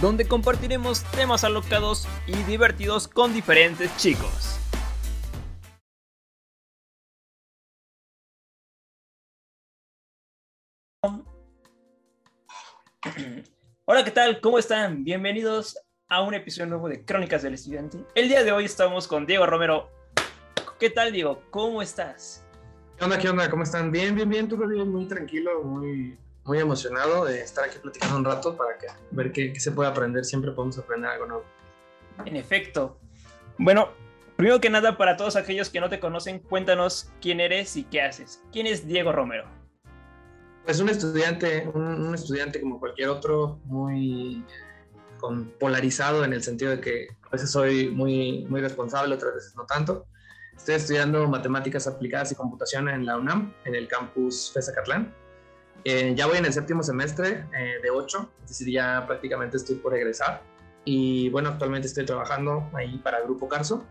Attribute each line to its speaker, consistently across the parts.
Speaker 1: donde compartiremos temas alocados y divertidos con diferentes chicos. Hola, ¿qué tal? ¿Cómo están? Bienvenidos a un episodio nuevo de Crónicas del Estudiante. El día de hoy estamos con Diego Romero. ¿Qué tal, Diego? ¿Cómo estás?
Speaker 2: ¿Qué onda? ¿Qué onda? ¿Cómo están? Bien, bien, bien. Tú, bien, muy tranquilo, muy muy emocionado de estar aquí platicando un rato para que, ver qué, se puede aprender. Siempre podemos aprender algo nuevo.
Speaker 1: En efecto. Bueno, primero que nada, para todos aquellos que no te conocen, cuéntanos quién eres y qué haces. ¿Quién es Diego Romero?
Speaker 2: Pues un estudiante, un, estudiante como cualquier otro, muy con, polarizado en el sentido de que a veces soy muy, muy responsable, otras veces no tanto. Estoy estudiando matemáticas aplicadas y computación en la UNAM, en el campus FESACatlán. Eh, ya voy en el séptimo semestre eh, de 8, es decir, ya prácticamente estoy por egresar. Y bueno, actualmente estoy trabajando ahí para Grupo Carso.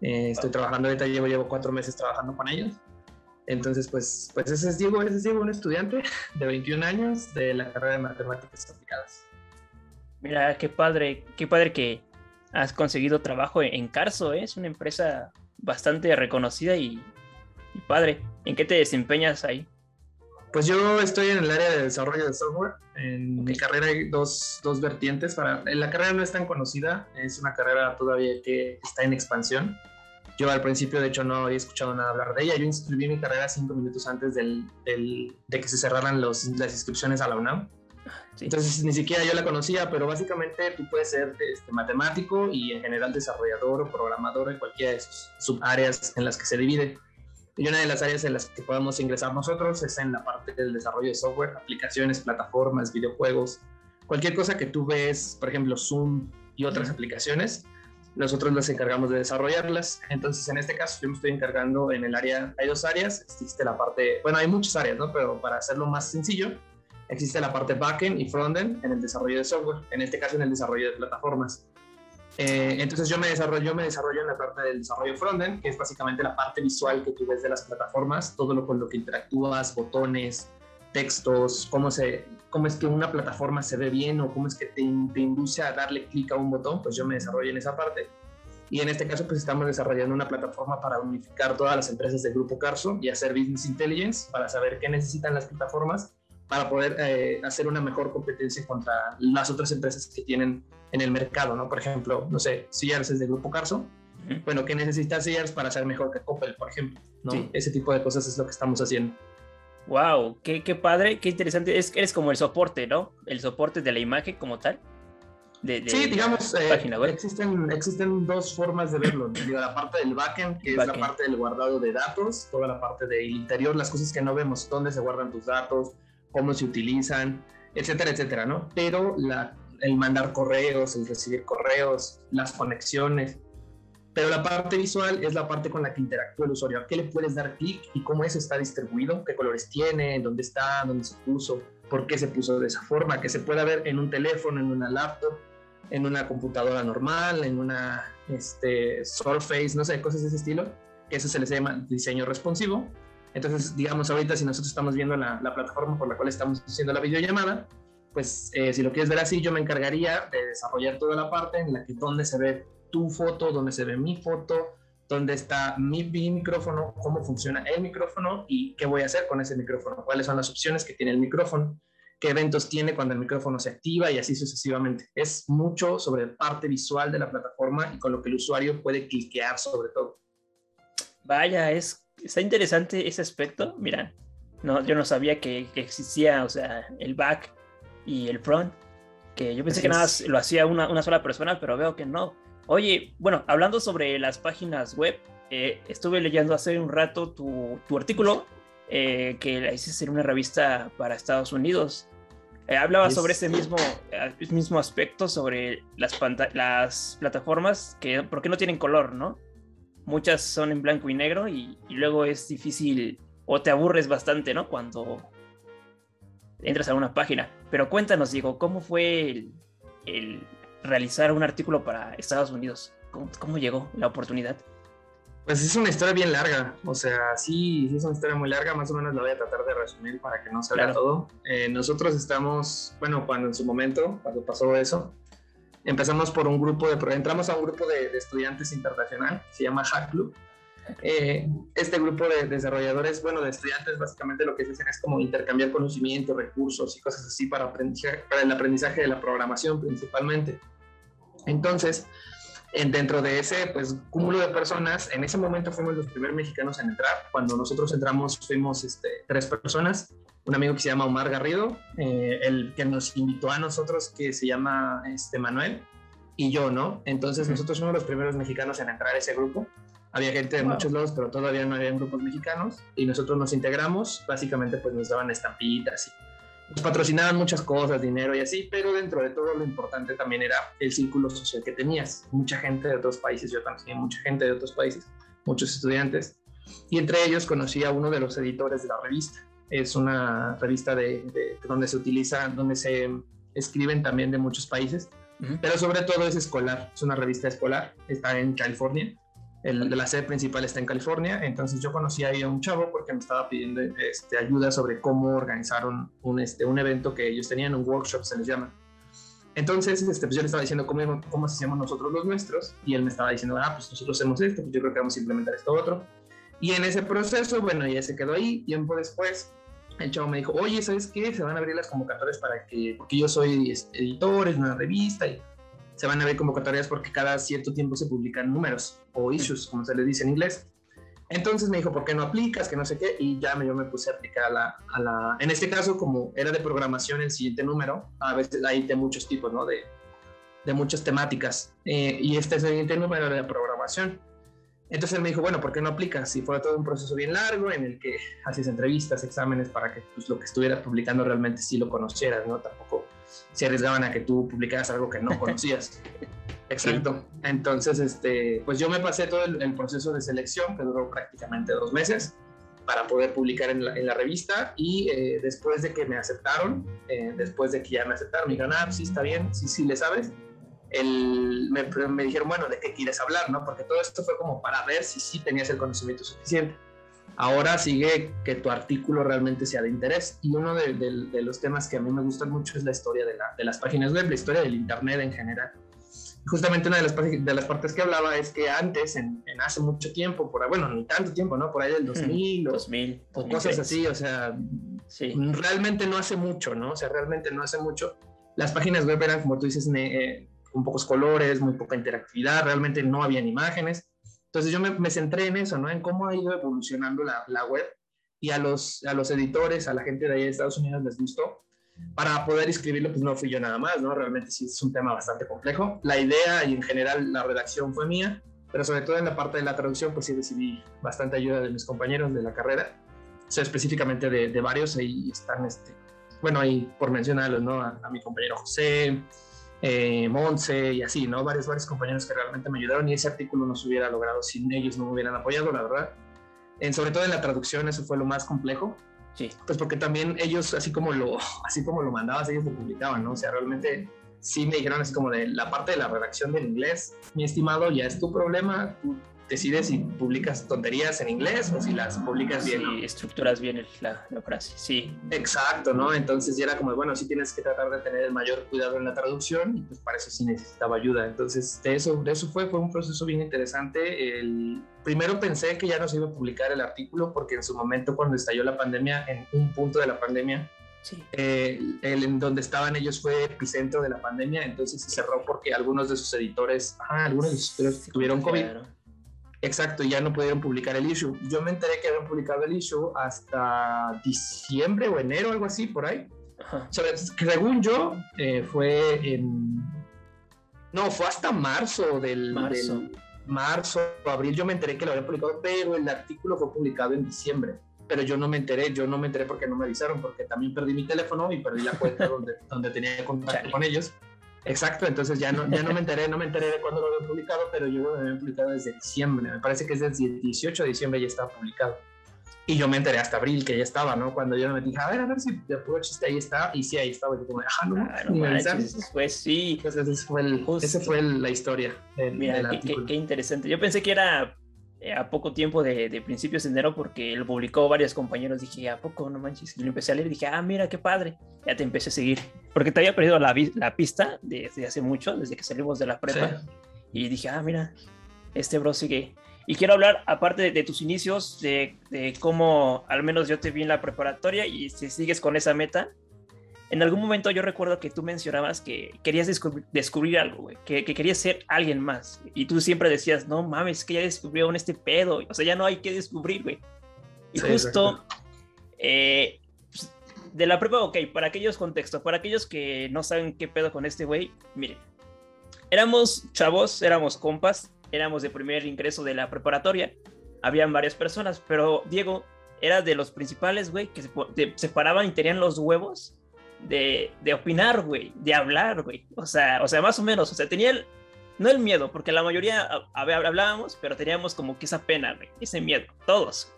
Speaker 2: Eh, estoy trabajando ahorita, llevo, llevo cuatro meses trabajando con ellos. Entonces, pues, pues ese es Diego, ese es Diego, un estudiante de 21 años de la carrera de Matemáticas Aplicadas.
Speaker 1: Mira, qué padre, qué padre que has conseguido trabajo en Carso, es una empresa bastante reconocida y, y padre. ¿En qué te desempeñas ahí?
Speaker 2: Pues yo estoy en el área de desarrollo de software. En mi carrera hay dos, dos, vertientes. Para, la carrera no es tan conocida, es una carrera todavía que está en expansión. Yo al principio, de hecho, no había escuchado nada hablar de ella. Yo inscribí mi carrera cinco minutos antes del, del, de que se cerraran los, las inscripciones a la UNAM. Entonces ni siquiera yo la conocía, pero básicamente tú puedes ser este, matemático y en general desarrollador o programador en cualquiera de sus subáreas en las que se divide. Y una de las áreas en las que podemos ingresar nosotros es en la parte del desarrollo de software, aplicaciones, plataformas, videojuegos, cualquier cosa que tú ves, por ejemplo, Zoom y otras aplicaciones, nosotros las encargamos de desarrollarlas. Entonces, en este caso, yo me estoy encargando en el área, hay dos áreas, existe la parte, bueno, hay muchas áreas, ¿no? Pero para hacerlo más sencillo, existe la parte backend y frontend en el desarrollo de software, en este caso en el desarrollo de plataformas. Eh, entonces yo me, desarrollo, me desarrollo en la parte del desarrollo frontend, que es básicamente la parte visual que tú ves de las plataformas, todo lo con lo que interactúas, botones, textos, cómo, se, cómo es que una plataforma se ve bien o cómo es que te, te induce a darle clic a un botón, pues yo me desarrollo en esa parte. Y en este caso, pues estamos desarrollando una plataforma para unificar todas las empresas del grupo Carso y hacer business intelligence para saber qué necesitan las plataformas para poder eh, hacer una mejor competencia contra las otras empresas que tienen en el mercado, ¿no? Por ejemplo, no sé, Sears es de Grupo Carso. Bueno, ¿qué necesita Sears para ser mejor que Coppel, por ejemplo? ¿no? Ese tipo de cosas es lo que estamos haciendo.
Speaker 1: Wow, qué, qué padre, qué interesante. Es, eres como el soporte, ¿no? El soporte de la imagen como tal.
Speaker 2: De, sí, digamos, eh, existen, existen dos formas de verlo. la parte del backend, que es la parte del guardado de datos, toda la parte del interior, las cosas que no vemos, dónde se guardan tus datos, cómo se utilizan, etcétera, etcétera, ¿no? Pero la, el mandar correos, el recibir correos, las conexiones. Pero la parte visual es la parte con la que interactúa el usuario. ¿A qué le puedes dar clic y cómo eso está distribuido? ¿Qué colores tiene? ¿Dónde está? ¿Dónde se puso? ¿Por qué se puso de esa forma? Que se pueda ver en un teléfono, en una laptop, en una computadora normal, en una este, Surface, no sé, cosas de ese estilo. Eso se les llama diseño responsivo entonces, digamos, ahorita si nosotros estamos viendo la, plataforma por la cual estamos haciendo la videollamada, pues eh, si lo quieres ver así, yo me encargaría de desarrollar toda la parte en la que donde se ve tu foto, donde se ve mi foto, dónde está mi, mi, micrófono, cómo funciona el micrófono y qué voy a hacer con ese micrófono, cuáles son las opciones que tiene el micrófono, qué eventos tiene cuando el micrófono se activa y así sucesivamente. Es mucho sobre la parte visual de la plataforma y con lo que el usuario puede cliquear sobre todo.
Speaker 1: Vaya, es está interesante ese aspecto. Mira, no, yo no sabía que, existía, o sea, el back y el front. Que yo pensé que nada lo hacía una, una, sola persona, pero veo que no. Oye, bueno, hablando sobre las páginas web, eh, estuve leyendo hace un rato tu, tu artículo eh, que la hiciste en una revista para Estados Unidos. Eh, hablaba sobre ese mismo, mismo aspecto, sobre las, las plataformas, que por qué no tienen color, ¿no? Muchas son en blanco y negro y, luego es difícil o te aburres bastante, ¿no? Cuando entras a una página. Pero cuéntanos, Diego, ¿cómo fue el, realizar un artículo para Estados Unidos? ¿Cómo, llegó la oportunidad?
Speaker 2: Pues es una historia bien larga, o sea, sí, es una historia muy larga, más o menos la voy a tratar de resumir para que no salga todo. Eh, nosotros estamos, bueno, cuando en su momento, cuando pasó eso, empezamos por un grupo de, entramos a un grupo de, estudiantes internacional, se llama Hack Club. Eh, este grupo de desarrolladores, bueno, de estudiantes, básicamente lo que se hacen es como intercambiar conocimiento, recursos y cosas así para, para el aprendizaje de la programación principalmente. Entonces, dentro de ese pues, cúmulo de personas, en ese momento fuimos los primeros mexicanos en entrar. Cuando nosotros entramos fuimos este, tres personas. Un amigo que se llama Omar Garrido, eh, el que nos invitó a nosotros que se llama este, Manuel, y yo, ¿no? Entonces nosotros fuimos los primeros mexicanos en entrar a ese grupo. Había gente de muchos lados, pero todavía no había grupos mexicanos y nosotros nos integramos. Básicamente pues nos daban estampitas y nos patrocinaban muchas cosas, dinero y así, pero dentro de todo lo importante también era el círculo social que tenías. Mucha gente de otros países, yo también tenía mucha gente de otros países, muchos estudiantes, y entre ellos conocí a uno de los editores de la revista. Es una revista de, donde se utiliza, donde se escriben también de muchos países, pero sobre todo es escolar, es una revista escolar, está en California el la sede principal está en California, entonces yo conocí ahí a un chavo porque me estaba pidiendo este, ayuda sobre cómo organizar un, un, este, un evento que ellos tenían, un workshop se les llama. Entonces, este, pues yo le estaba diciendo cómo, cómo hacíamos nosotros los nuestros y él me estaba diciendo, ah, pues nosotros hacemos esto, pues yo creo que vamos a implementar esto otro. Y en ese proceso, bueno, ya se quedó ahí. Tiempo después, el chavo me dijo, oye, ¿sabes qué? Se van a abrir las convocatorias para que, porque yo soy este, editor, es una revista y se van a ver convocatorias porque cada cierto tiempo se publican números o issues, como se le dice en inglés. Entonces me dijo, ¿por qué no aplicas? Que no sé qué. Y ya yo me puse a aplicar a la, a la, En este caso, como era de programación el siguiente número, a veces hay de muchos tipos, ¿no? De, de muchas temáticas. Eh, y este es el siguiente número era de programación. Entonces él me dijo, bueno, ¿por qué no aplicas? Si fue todo un proceso bien largo en el que haces entrevistas, exámenes para que pues, lo que estuvieras publicando realmente sí lo conocieras, ¿no? Tampoco se arriesgaban a que tú publicaras algo que no conocías. Exacto. Entonces, este, pues yo me pasé todo el, proceso de selección, que duró prácticamente dos meses, para poder publicar en la, revista. Y eh, después de que me aceptaron, eh, después de que ya me aceptaron, me dijeron, ah, sí, está bien, sí, sí, le sabes. El, me, me, dijeron, bueno, ¿de qué quieres hablar? ¿no? Porque todo esto fue como para ver si sí tenías el conocimiento suficiente. Ahora sigue que tu artículo realmente sea de interés. Y uno de, los temas que a mí me gustan mucho es la historia de, las páginas web, la historia del Internet en general. Justamente una de las, de las partes que hablaba es que antes, en, hace mucho tiempo, por bueno, ni tanto tiempo, ¿no? Por ahí del 2000 o, 2000, o cosas así, o sea, sí. realmente no hace mucho, ¿no? O sea, realmente no hace mucho. Las páginas web eran, como tú dices, eh, con pocos colores, muy poca interactividad, realmente no habían imágenes. Entonces yo me, centré en eso, ¿no? En cómo ha ido evolucionando la, la, web y a los, a los editores, a la gente de ahí de Estados Unidos les gustó. Para poder escribirlo, pues no fui yo nada más, ¿no? Realmente sí es un tema bastante complejo. La idea y en general la redacción fue mía, pero sobre todo en la parte de la traducción, pues sí recibí bastante ayuda de mis compañeros de la carrera, o sea, específicamente de, de varios, ahí están, este, bueno, ahí por mencionarlos, ¿no? A, a mi compañero José, eh, Monse y así, ¿no? Varios, varios compañeros que realmente me ayudaron y ese artículo no se hubiera logrado sin ellos, no me hubieran apoyado, la verdad. En, sobre todo en la traducción, eso fue lo más complejo. Sí. Pues porque también ellos, así como lo, así como lo mandabas, ellos lo publicaban, ¿no? O sea, realmente sí me dijeron así como de la parte de la redacción del inglés, mi estimado, ya es tu problema, tú decides si publicas tonterías en inglés o si las publicas bien.
Speaker 1: Sí, estructuras bien la, frase, sí.
Speaker 2: Exacto, ¿no? Entonces ya era como, bueno, sí tienes que tratar de tener el mayor cuidado en la traducción y pues para eso sí necesitaba ayuda. Entonces de eso, de eso fue, fue un proceso bien interesante. El, primero pensé que ya no se iba a publicar el artículo porque en su momento cuando estalló la pandemia, en un punto de la pandemia, Sí. Eh, el, en donde estaban ellos fue epicentro de la pandemia, entonces se cerró porque algunos de sus editores, ah, algunos de sus editores tuvieron COVID. Exacto, ya no pudieron publicar el issue. Yo me enteré que habían publicado el issue hasta diciembre o enero, algo así, por ahí. según yo, eh, fue en... No, fue hasta marzo del... Marzo. marzo, abril, yo me enteré que lo habían publicado, pero el artículo fue publicado en diciembre. pero yo no me enteré, yo no me enteré porque no me avisaron, porque también perdí mi teléfono y perdí la cuenta donde, donde tenía contacto con ellos. Exacto, entonces ya no, ya no me enteré, no me enteré de cuándo lo habían publicado, pero yo lo había publicado desde diciembre, me parece que es desde el 18 de diciembre ya estaba publicado. Y yo me enteré hasta abril que ya estaba, ¿no? Cuando yo me dije, a ver, a ver si de puro chiste ahí está. Y sí, ahí estaba. Y yo como, no,
Speaker 1: ah, no Pues sí.
Speaker 2: Entonces, ese fue, el, ese fue la historia del,
Speaker 1: Mira, qué, qué, interesante. Yo pensé que era a poco tiempo de, de, principios de enero porque lo publicó varios compañeros. Dije, ¿a poco? No manches. Y lo empecé a leer y dije, ah, mira, qué padre. Ya te empecé a seguir. Porque te había perdido la, la pista desde hace mucho, desde que salimos de la prepa. Y dije, ah, mira, este bro sigue y quiero hablar, aparte de, tus inicios, de, cómo al menos yo te vi en la preparatoria y si sigues con esa meta. En algún momento yo recuerdo que tú mencionabas que querías descubrir, algo, güey, que, querías ser alguien más. Y tú siempre decías, no mames, que ya descubrieron este pedo. O sea, ya no hay que descubrir, güey. Y justo eh, pues, de la prepa, ok, para aquellos contextos, para aquellos que no saben qué pedo con este güey, miren, éramos chavos, éramos compas, éramos de primer ingreso de la preparatoria, habían varias personas, pero Diego era de los principales, güey, que se, paraban y tenían los huevos de, de opinar, güey, de hablar, güey. O sea, o sea, más o menos, o sea, tenía el, no el miedo, porque la mayoría hablábamos, pero teníamos como que esa pena, güey, ese miedo, todos.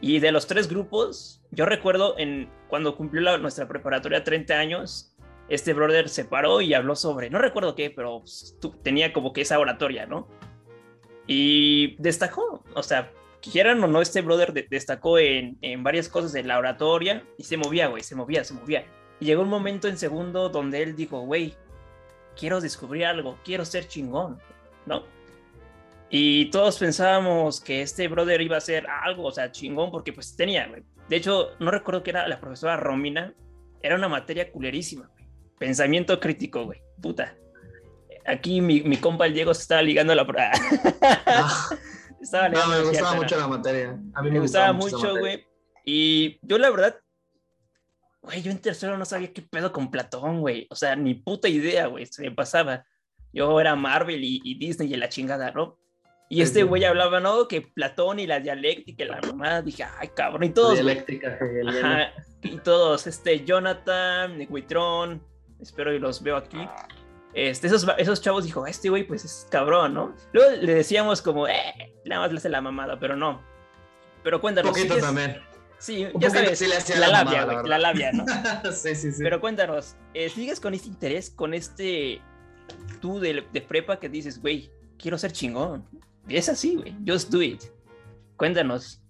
Speaker 1: Y de los tres grupos, yo recuerdo en cuando cumplió nuestra preparatoria 30 años, este brother se paró y habló sobre, no recuerdo qué, pero pues, tenía como que esa oratoria, ¿no? Y destacó, o sea, quieran o no, este brother destacó en, en, varias cosas de la oratoria y se movía, güey, se movía, se movía. Y llegó un momento en segundo donde él dijo, güey, quiero descubrir algo, quiero ser chingón, ¿no? Y todos pensábamos que este brother iba a ser algo, o sea, chingón, porque pues tenía, güey. De hecho, no recuerdo que era la profesora Romina, era una materia culerísima, Pensamiento crítico, güey. Puta. Aquí mi, mi compa el Diego se estaba ligando la prueba.
Speaker 2: no, no, me gustaba mucho la materia. A mí me, gustaba, mucho,
Speaker 1: güey. Y yo la verdad, güey, yo en tercero no sabía qué pedo con Platón, güey. O sea, ni puta idea, güey, se me pasaba. Yo era Marvel y, Disney y la chingada, ¿no? Y este güey hablaba, ¿no? Que Platón y la dialéctica y la mamá, dije, ay, cabrón, y todos.
Speaker 2: Dialéctica,
Speaker 1: Ajá, y todos, este, Jonathan, Witrón, espero y los veo aquí. Este, esos, esos chavos dijo, este güey pues es cabrón, ¿no? Luego le decíamos como, eh, nada más le hace la mamada, pero no. Pero cuéntanos.
Speaker 2: Un poquito también.
Speaker 1: Sí, ya sabes, la, labia, güey, la, labia, ¿no?
Speaker 2: sí, sí, sí.
Speaker 1: Pero cuéntanos, eh, ¿sigues con este interés, con este tú de, de prepa que dices, güey, quiero ser chingón? es así, güey, just do it. Cuéntanos,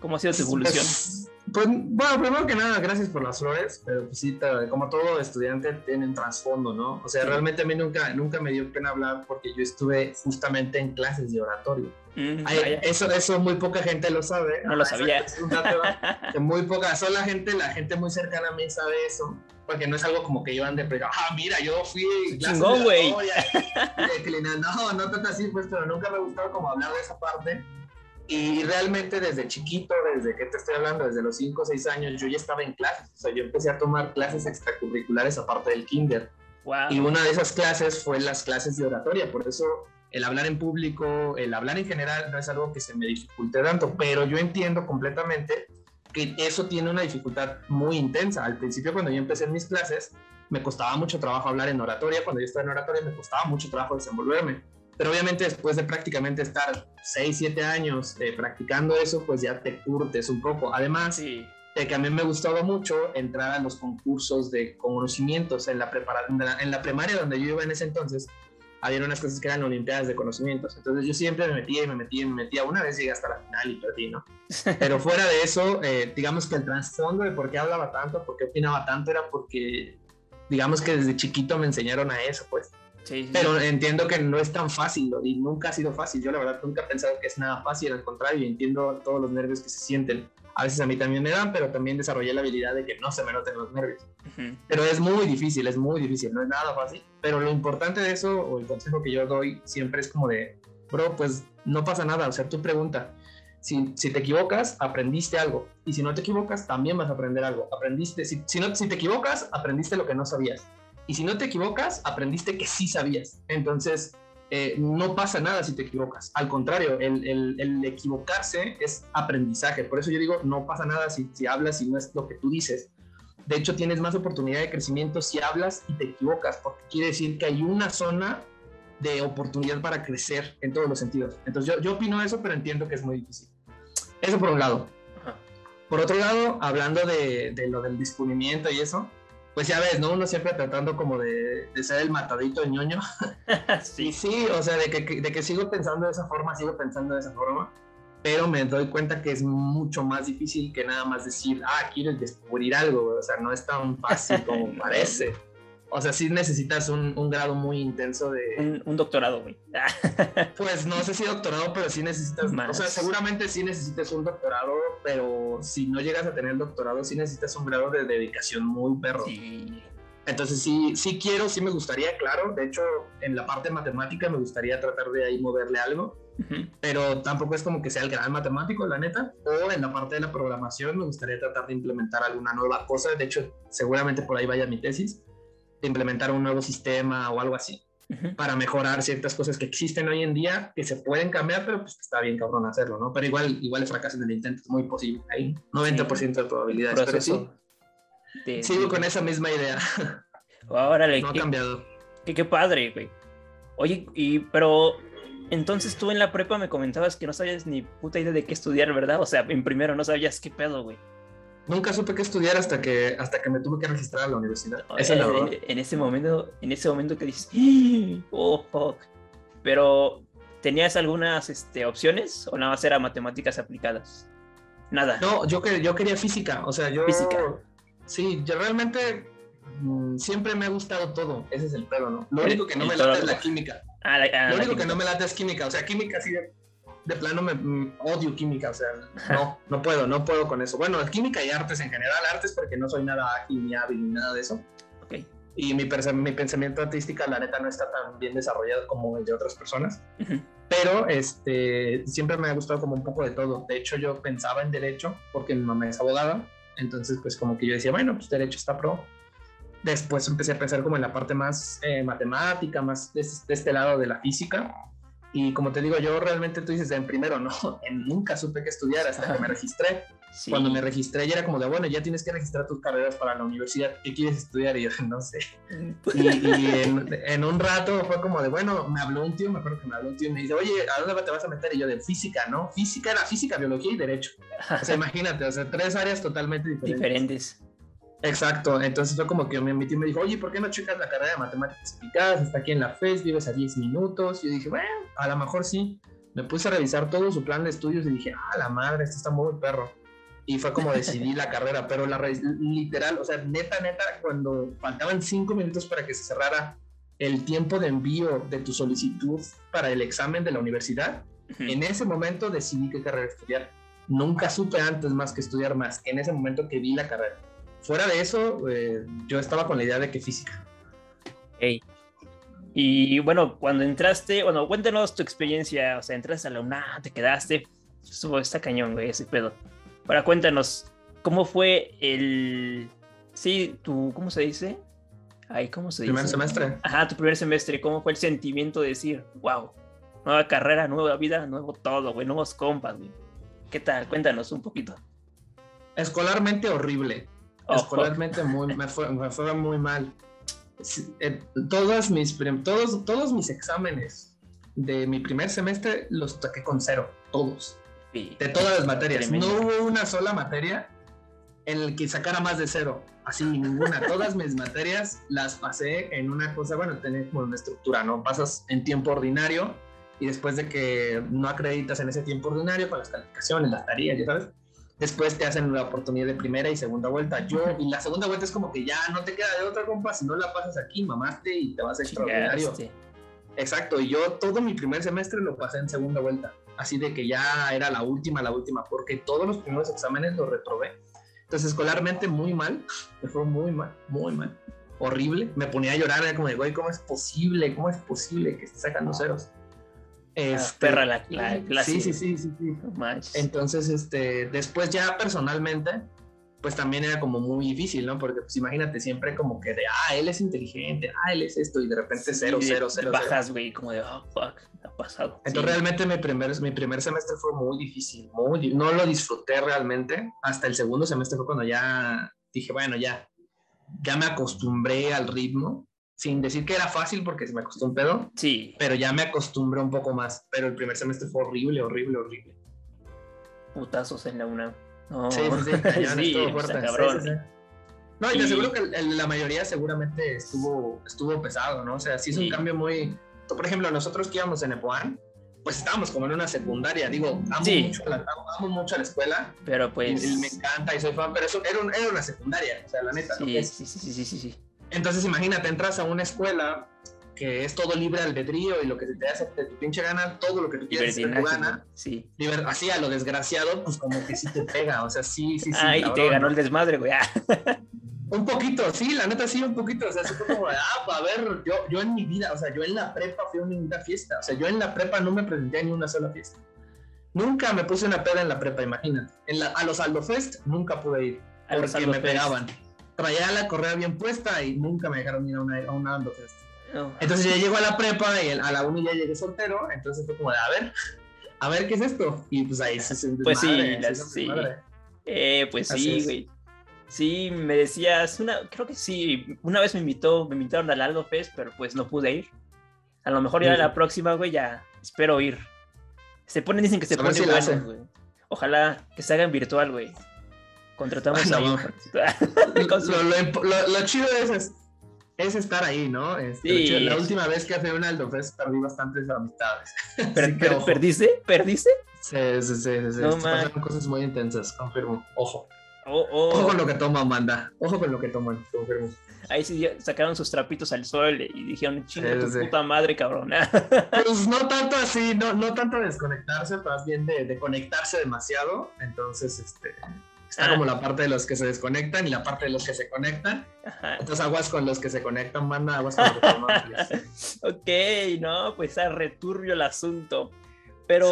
Speaker 1: ¿cómo ha sido tu evolución?
Speaker 2: Pues, pues bueno, primero que nada, gracias por las flores, pero pues sí, como todo estudiante tiene un trasfondo, ¿no? O sea, realmente a mí nunca, nunca me dio pena hablar porque yo estuve justamente en clases de oratorio. Mm, eso, eso muy poca gente lo sabe.
Speaker 1: No lo sabía.
Speaker 2: muy poca, solo la gente, la gente muy cercana a mí sabe eso, porque no es algo como que yo ande, pero, ah, mira, yo fui.
Speaker 1: Chingón, güey.
Speaker 2: No, no tanto así, pues, pero nunca me gustaba como hablar de esa parte. Y realmente desde chiquito, desde que te estoy hablando, desde los 5 o 6 años, yo ya estaba en clases. O sea, yo empecé a tomar clases extracurriculares aparte del kinder. Y una de esas clases fue las clases de oratoria. Por eso el hablar en público, el hablar en general no es algo que se me dificulte tanto. Pero yo entiendo completamente que eso tiene una dificultad muy intensa. Al principio, cuando yo empecé en mis clases, me costaba mucho trabajo hablar en oratoria. Cuando yo estaba en oratoria, me costaba mucho trabajo desenvolverme pero obviamente después de prácticamente estar 6, 7 años eh, practicando eso, pues ya te curtes un poco. Además, sí. de que a mí me gustaba mucho entrar a los concursos de conocimientos en la, en la primaria donde yo iba en ese entonces. Había unas cosas que eran olimpiadas de conocimientos. Entonces yo siempre me metía y me metía y me metía. Una vez llegué hasta la final y perdí, ¿no? Pero fuera de eso, eh, digamos que el trasfondo de por qué hablaba tanto, por qué opinaba tanto, era porque, digamos que desde chiquito me enseñaron a eso, pues. Pero entiendo que no es tan fácil y nunca ha sido fácil. Yo la verdad nunca he pensado que es nada fácil, al contrario, entiendo todos los nervios que se sienten. A veces a mí también me dan, pero también desarrollé la habilidad de que no se me noten los nervios. Pero es muy difícil, es muy difícil, no es nada fácil. Pero lo importante de eso, o el consejo que yo doy siempre es como de, bro, pues no pasa nada, o sea, tú pregunta. Si, si, te equivocas, aprendiste algo. Y si no te equivocas, también vas a aprender algo. Aprendiste, si, si, no, si te equivocas, aprendiste lo que no sabías. Y si no te equivocas, aprendiste que sí sabías. Entonces, eh, no pasa nada si te equivocas. Al contrario, el, el, equivocarse es aprendizaje. Por eso yo digo, no pasa nada si, si hablas y no es lo que tú dices. De hecho, tienes más oportunidad de crecimiento si hablas y te equivocas, porque quiere decir que hay una zona de oportunidad para crecer en todos los sentidos. Entonces yo, yo opino eso, pero entiendo que es muy difícil. Eso por un lado. Por otro lado, hablando de, de, lo del descubrimiento y eso, pues ya ves, ¿no? Uno siempre tratando como de, de ser el matadito de ñoño. sí, sí, o sea, de que, de que sigo pensando de esa forma, sigo pensando de esa forma, pero me doy cuenta que es mucho más difícil que nada más decir, ah, quieres descubrir algo, o sea, no es tan fácil como parece. O sea, sí necesitas un, un grado muy intenso
Speaker 1: de... Un, doctorado, güey.
Speaker 2: pues no sé si doctorado, pero sí necesitas... Más. O sea, seguramente sí necesitas un doctorado, pero si no llegas a tener doctorado, sí necesitas un grado de dedicación muy perro. Sí. Entonces sí, sí quiero, sí me gustaría, claro. De hecho, en la parte matemática me gustaría tratar de ahí moverle algo. Pero tampoco es como que sea el gran matemático, la neta. O en la parte de la programación me gustaría tratar de implementar alguna nueva cosa. De hecho, seguramente por ahí vaya mi tesis implementar un nuevo sistema o algo así para mejorar ciertas cosas que existen hoy en día que se pueden cambiar, pero pues está bien cabrón hacerlo, ¿no? Pero igual, igual el fracaso en el intento es muy posible. Hay 90% de probabilidades. Pero sí, sigo con esa misma idea.
Speaker 1: Órale,
Speaker 2: no ha cambiado.
Speaker 1: Qué, qué padre, güey. Oye, y pero entonces tú en la prepa me comentabas que no sabías ni puta idea de qué estudiar, ¿verdad? O sea, en primero no sabías qué pedo, güey
Speaker 2: nunca supe qué estudiar hasta que, hasta que me tuve que registrar a la universidad.
Speaker 1: Esa es la verdad. En, ese momento, en ese momento que dices, oh, fuck. Pero, ¿tenías algunas este, opciones o nada más era matemáticas aplicadas? Nada.
Speaker 2: No, yo, yo quería física, o sea, yo... Física. Sí, yo realmente mm, siempre me ha gustado todo, ese es el pedo, ¿no? Lo único que no me late es la química. Ah, ah, Lo único que no me late es química, o sea, química sí de plano me mm, odio química, o sea, no, no puedo, no puedo con eso. Bueno, química y artes en general, artes porque no soy nada ágil ni hábil ni nada de eso. Okay. Y mi, mi, pensamiento artístico, la neta, no está tan bien desarrollado como el de otras personas. Pero este, siempre me ha gustado como un poco de todo. De hecho, yo pensaba en derecho porque mi mamá es abogada. Entonces, pues como que yo decía, bueno, pues derecho está pro. Después empecé a pensar como en la parte más eh, matemática, más de, de, este lado de la física. Y como te digo, yo realmente tú dices en primero, no, nunca supe qué estudiar hasta que me registré. Cuando me registré ya era como de, bueno, ya tienes que registrar tus carreras para la universidad, ¿qué quieres estudiar? Y yo, no sé. Y, en, un rato fue como de, bueno, me habló un tío, me acuerdo que me habló un tío y me dice, oye, ¿a dónde te vas a meter? Y yo, de física, ¿no? Física era física, biología y derecho. O sea, imagínate, o sea, tres áreas totalmente diferentes.
Speaker 1: Diferentes.
Speaker 2: Exacto, entonces fue como que mi tío me dijo, oye, ¿por qué no checas la carrera de matemáticas aplicadas? Está aquí en la FES, vives a 10 minutos. Y yo dije, bueno, a lo mejor sí. Me puse a revisar todo su plan de estudios y dije, ah, la madre, esto está muy perro. Y fue como decidí la carrera, pero la literal, o sea, neta, neta, cuando faltaban 5 minutos para que se cerrara el tiempo de envío de tu solicitud para el examen de la universidad, en ese momento decidí qué carrera estudiar. Nunca supe antes más que estudiar más, en ese momento que vi la carrera fuera de eso, eh, yo estaba con la idea de que física.
Speaker 1: Y bueno, cuando entraste, bueno, cuéntanos tu experiencia, o sea, entraste a la UNAM, te quedaste, estuvo está cañón, güey, ese pedo. Ahora cuéntanos, ¿cómo fue el, sí, tu, ¿cómo se dice? Ay, ¿cómo se
Speaker 2: dice? Primer semestre.
Speaker 1: Ajá, tu primer semestre, ¿cómo fue el sentimiento de decir, wow, nueva carrera, nueva vida, nuevo todo, güey, nuevos compas, güey? ¿Qué tal? Cuéntanos un poquito.
Speaker 2: Escolarmente horrible escolarmente muy, me, fue, me fue muy mal. Eh, todos, mis, todos, todos mis exámenes de mi primer semestre los toqué con cero, todos. de todas las materias. No hubo una sola materia en la que sacara más de cero. Así, ninguna. Todas mis materias las pasé en una cosa, bueno, tenés como una estructura, ¿no? Pasas en tiempo ordinario y después de que no acreditas en ese tiempo ordinario con las calificaciones, las tareas, ya sabes, después te hacen la oportunidad de primera y segunda vuelta. Yo, y la segunda vuelta es como que ya no te queda de otra compa, si no la pasas aquí, mamaste y te vas a extraordinario. Exacto, y yo todo mi primer semestre lo pasé en segunda vuelta, así de que ya era la última, la última, porque todos los primeros exámenes los reprobé. Entonces, escolarmente muy mal, me fue muy mal, muy mal, horrible. Me ponía a llorar, era como de, güey, ¿cómo es posible? ¿Cómo es posible que esté sacando ceros?
Speaker 1: Este, perra la, clase.
Speaker 2: Sí, sí, sí, sí. sí. Entonces, este, después ya personalmente, pues también era como muy difícil, ¿no? Porque pues imagínate siempre como que de, ah, él es inteligente, ah, él es esto, y de repente cero, cero, cero.
Speaker 1: Bajas, güey, como de, oh, fuck, ha pasado.
Speaker 2: Entonces realmente mi primer, mi primer semestre fue muy difícil, muy, no lo disfruté realmente. Hasta el segundo semestre fue cuando ya dije, bueno, ya, ya me acostumbré al ritmo. Sin decir que era fácil porque se me costó un pedo.
Speaker 1: Sí.
Speaker 2: Pero ya me acostumbré un poco más. Pero el primer semestre fue horrible, horrible, horrible.
Speaker 1: Putazos en la UNAM.
Speaker 2: Sí, sí, sí, fuerte. No, y te aseguro que la mayoría seguramente estuvo, estuvo pesado, ¿no? O sea, sí es un cambio muy... Por ejemplo, nosotros que íbamos en Epoan, pues estábamos como en una secundaria, digo, amo, mucho, la, amo, mucho la escuela.
Speaker 1: Pero pues...
Speaker 2: Y, me encanta y soy fan, pero eso era, era una secundaria, o sea, la neta.
Speaker 1: Sí, sí, sí, sí, sí, sí.
Speaker 2: Entonces imagínate, entras a una escuela que es todo libre albedrío y lo que te hace de tu pinche gana, todo lo que tú quieres tu gana.
Speaker 1: Sí.
Speaker 2: así a lo desgraciado, pues como que sí te pega, o sea, sí, sí, sí.
Speaker 1: Ah, y te ganó el desmadre, güey.
Speaker 2: un poquito, sí, la neta sí, un poquito, o sea, fue como, ah, a ver, yo, yo en mi vida, o sea, yo en la prepa fui a una fiesta, o sea, yo en la prepa no me presenté ni una sola fiesta. Nunca me puse una peda en la prepa, imagínate. En la, a los Aldo Fest nunca pude ir, porque me pegaban. Traía la correa bien puesta y nunca me dejaron ir a una, a una Aldo Fest. Entonces yo llego a la prepa y a la uni ya llegué soltero, entonces fue como de, a ver, a ver qué es esto. Y pues ahí se
Speaker 1: Pues sí, sí. Eh, pues sí, güey. Sí, me decías, una, creo que sí, una vez me invitó, me invitaron al Aldo Fest, pero pues no pude ir. A lo mejor ya la próxima, güey, ya espero ir. Se ponen, dicen que se ponen güey. Ojalá que se hagan virtual, güey. Contratamos a
Speaker 2: lo, lo, chido es, es estar ahí, ¿no? Este, la última vez que fui a un Aldo Fest perdí bastantes amistades.
Speaker 1: ¿Perdiste? ¿Perdiste?
Speaker 2: Sí, sí, sí. sí, no, pasaron cosas muy intensas, confirmo. Ojo. Oh, oh. Ojo con lo que toma Amanda. Ojo con lo que toman, confirmo.
Speaker 1: Ahí sí sacaron sus trapitos al sol y dijeron, chinga tu puta madre, cabrón.
Speaker 2: pues no tanto así, no, no tanto desconectarse, más bien de, de conectarse demasiado. Entonces, este, Está ah. como la parte de los que se desconectan y la parte de los que se conectan. Entonces aguas con los que se conectan, manda aguas con los que se
Speaker 1: Ok, no, pues está returbio el asunto. Pero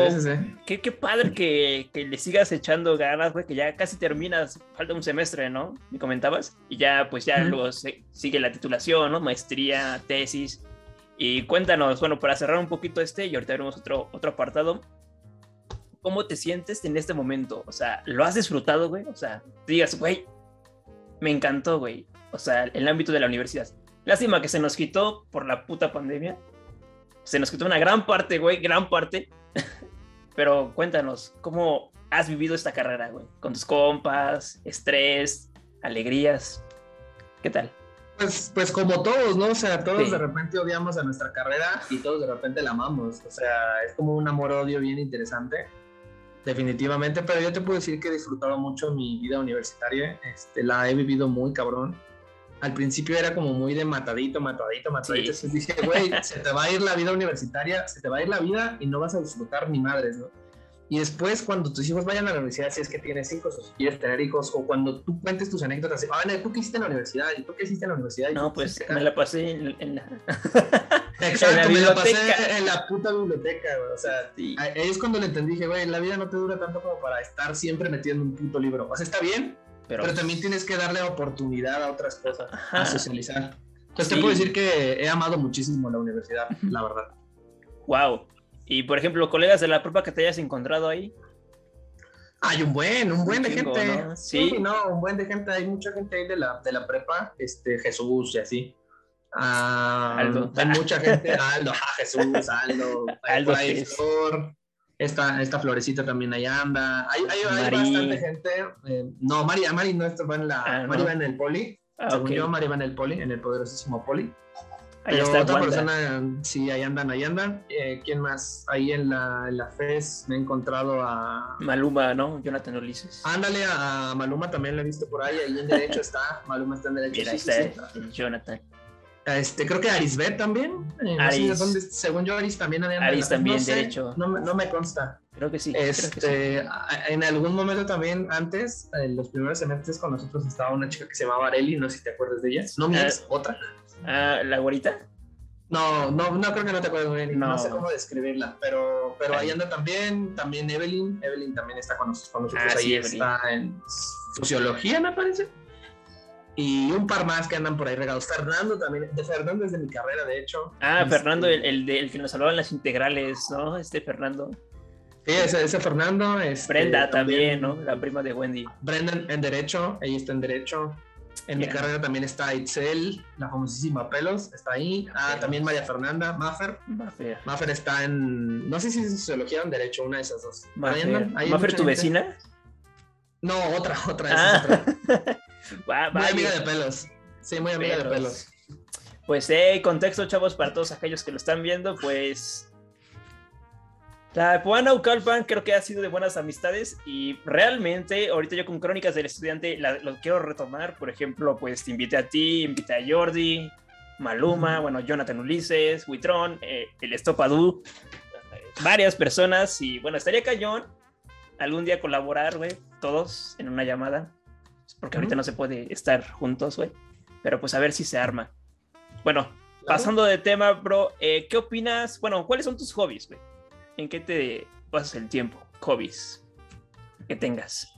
Speaker 1: Qué, qué, padre que, que, le sigas echando ganas, güey, que ya casi terminas, falta un semestre, ¿no? Me comentabas. Y ya, pues ya luego sigue la titulación, ¿no? Maestría, tesis. Y cuéntanos, bueno, para cerrar un poquito este, y ahorita veremos otro, otro apartado. ¿Cómo te sientes en este momento? O sea, ¿lo has disfrutado, güey? O sea, digas, güey, me encantó, güey. O sea, el ámbito de la universidad. Lástima que se nos quitó por la puta pandemia. Se nos quitó una gran parte, güey, gran parte. Pero cuéntanos, ¿cómo has vivido esta carrera, güey? Con tus compas, estrés, alegrías. ¿Qué tal?
Speaker 2: Pues, pues como todos, ¿no? O sea, todos de repente odiamos a nuestra carrera y todos de repente la amamos. O sea, es como un amor-odio bien interesante definitivamente, pero yo te puedo decir que he disfrutado mucho mi vida universitaria, este, la he vivido muy cabrón. Al principio era como muy de matadito, matadito, matadito. Entonces dije, güey, se te va a ir la vida universitaria, se te va a ir la vida y no vas a disfrutar ni madres, ¿no? Y después, cuando tus hijos vayan a la universidad, si es que tienes hijos o si quieres tener hijos, o cuando tú cuentes tus anécdotas, ah, ¿tú qué hiciste en la universidad? ¿Y tú qué hiciste en la universidad?
Speaker 1: No, pues me la pasé en, la.
Speaker 2: Exacto, me la pasé en la puta biblioteca, güey. O sea, ahí es cuando le entendí, dije, güey, la vida no te dura tanto como para estar siempre metiendo un puto libro. O sea, está bien, pero, pero también tienes que darle oportunidad a otras cosas, a socializar. Entonces, te puedo decir que he amado muchísimo la universidad, la verdad.
Speaker 1: Wow. Y por ejemplo, colegas de la prepa que te hayas encontrado ahí.
Speaker 2: Hay un buen, un buen de gente. Sí. no, un buen de gente. Hay mucha gente ahí de la, de la prepa, este, Jesús y así. Ah, Aldo. Hay mucha gente, Aldo, ah, Jesús, Aldo, Aldo esta, esta florecita también ahí anda. Hay, hay, hay bastante gente. Eh, no, Mari, Mari no va en la. Ah, Mari va en el poli. Ah, Según yo, Mari va en el poli, en el poderosísimo poli. Ahí Pero otra persona, sí, ahí andan, ahí andan. Eh, ¿Quién más? Ahí en la, en la FES me he encontrado a...
Speaker 1: Maluma, ¿no? Jonathan Ulises.
Speaker 2: Ándale, a, Maluma también lo he visto por ahí. Ahí en derecho está. Maluma está en derecho.
Speaker 1: Mira, ahí está Jonathan.
Speaker 2: Este, creo que Arisbet también. Eh, Aris. dónde, según yo, Aris también
Speaker 1: había Aris también,
Speaker 2: no
Speaker 1: derecho.
Speaker 2: No, no, me consta.
Speaker 1: Creo que sí.
Speaker 2: Este, En algún momento también, antes, en los primeros semestres con nosotros estaba una chica que se llamaba Areli, no sé si te acuerdas de ella. No, mira, ah, otra.
Speaker 1: Ah, ¿la güerita?
Speaker 2: No, no, no creo que no te acuerdas muy bien. No. sé cómo describirla, pero, pero ahí anda también, también Evelyn. Evelyn también está con, nosotros. Ah, ahí está en sociología, me parece. Y un par más que andan por ahí regados. Fernando también, de Fernando es de mi carrera, de hecho.
Speaker 1: Ah, Fernando, el, el, el que nos hablaba en las integrales, ¿no? Este Fernando.
Speaker 2: Sí, ese, ese Fernando. es
Speaker 1: Brenda también, ¿no? La prima de Wendy.
Speaker 2: Brendan en Derecho, ella está en Derecho. En mi carrera también está Itzel, la famosísima Pelos, está ahí. Ah, también María Fernanda, Maffer. Maffer. está en, no sé si es sociología o en Derecho, una de esas dos.
Speaker 1: Maffer, tu vecina?
Speaker 2: No, otra, otra. Ah. muy amiga de Pelos. Sí, muy amiga de Pelos.
Speaker 1: Pues, eh, contexto, chavos, para todos aquellos que lo están viendo, pues la Puana Ucalpan creo que ha sido de buenas amistades y realmente ahorita yo con Crónicas del Estudiante lo quiero retomar. Por ejemplo, pues te invité a ti, invité a Jordi, Maluma, bueno, Jonathan Ulises, Huitrón, eh, el Estopadú, varias personas y bueno, estaría cañón algún día colaborar, güey, todos en una llamada, porque ahorita no se puede estar juntos, güey, pero pues a ver si se arma. Bueno, pasando de tema, bro, eh, ¿qué opinas? Bueno, ¿cuáles son tus hobbies, güey? ¿En qué te pasas el tiempo? Hobbies que tengas.